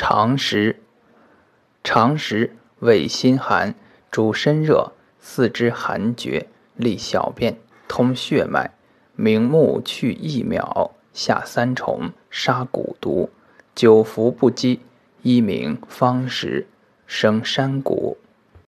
常食。常食胃心寒，主身热，四肢寒厥，利小便，通血脉，明目去疫秒，下三重，杀蛊毒，久服不饥，一名方食，生山谷。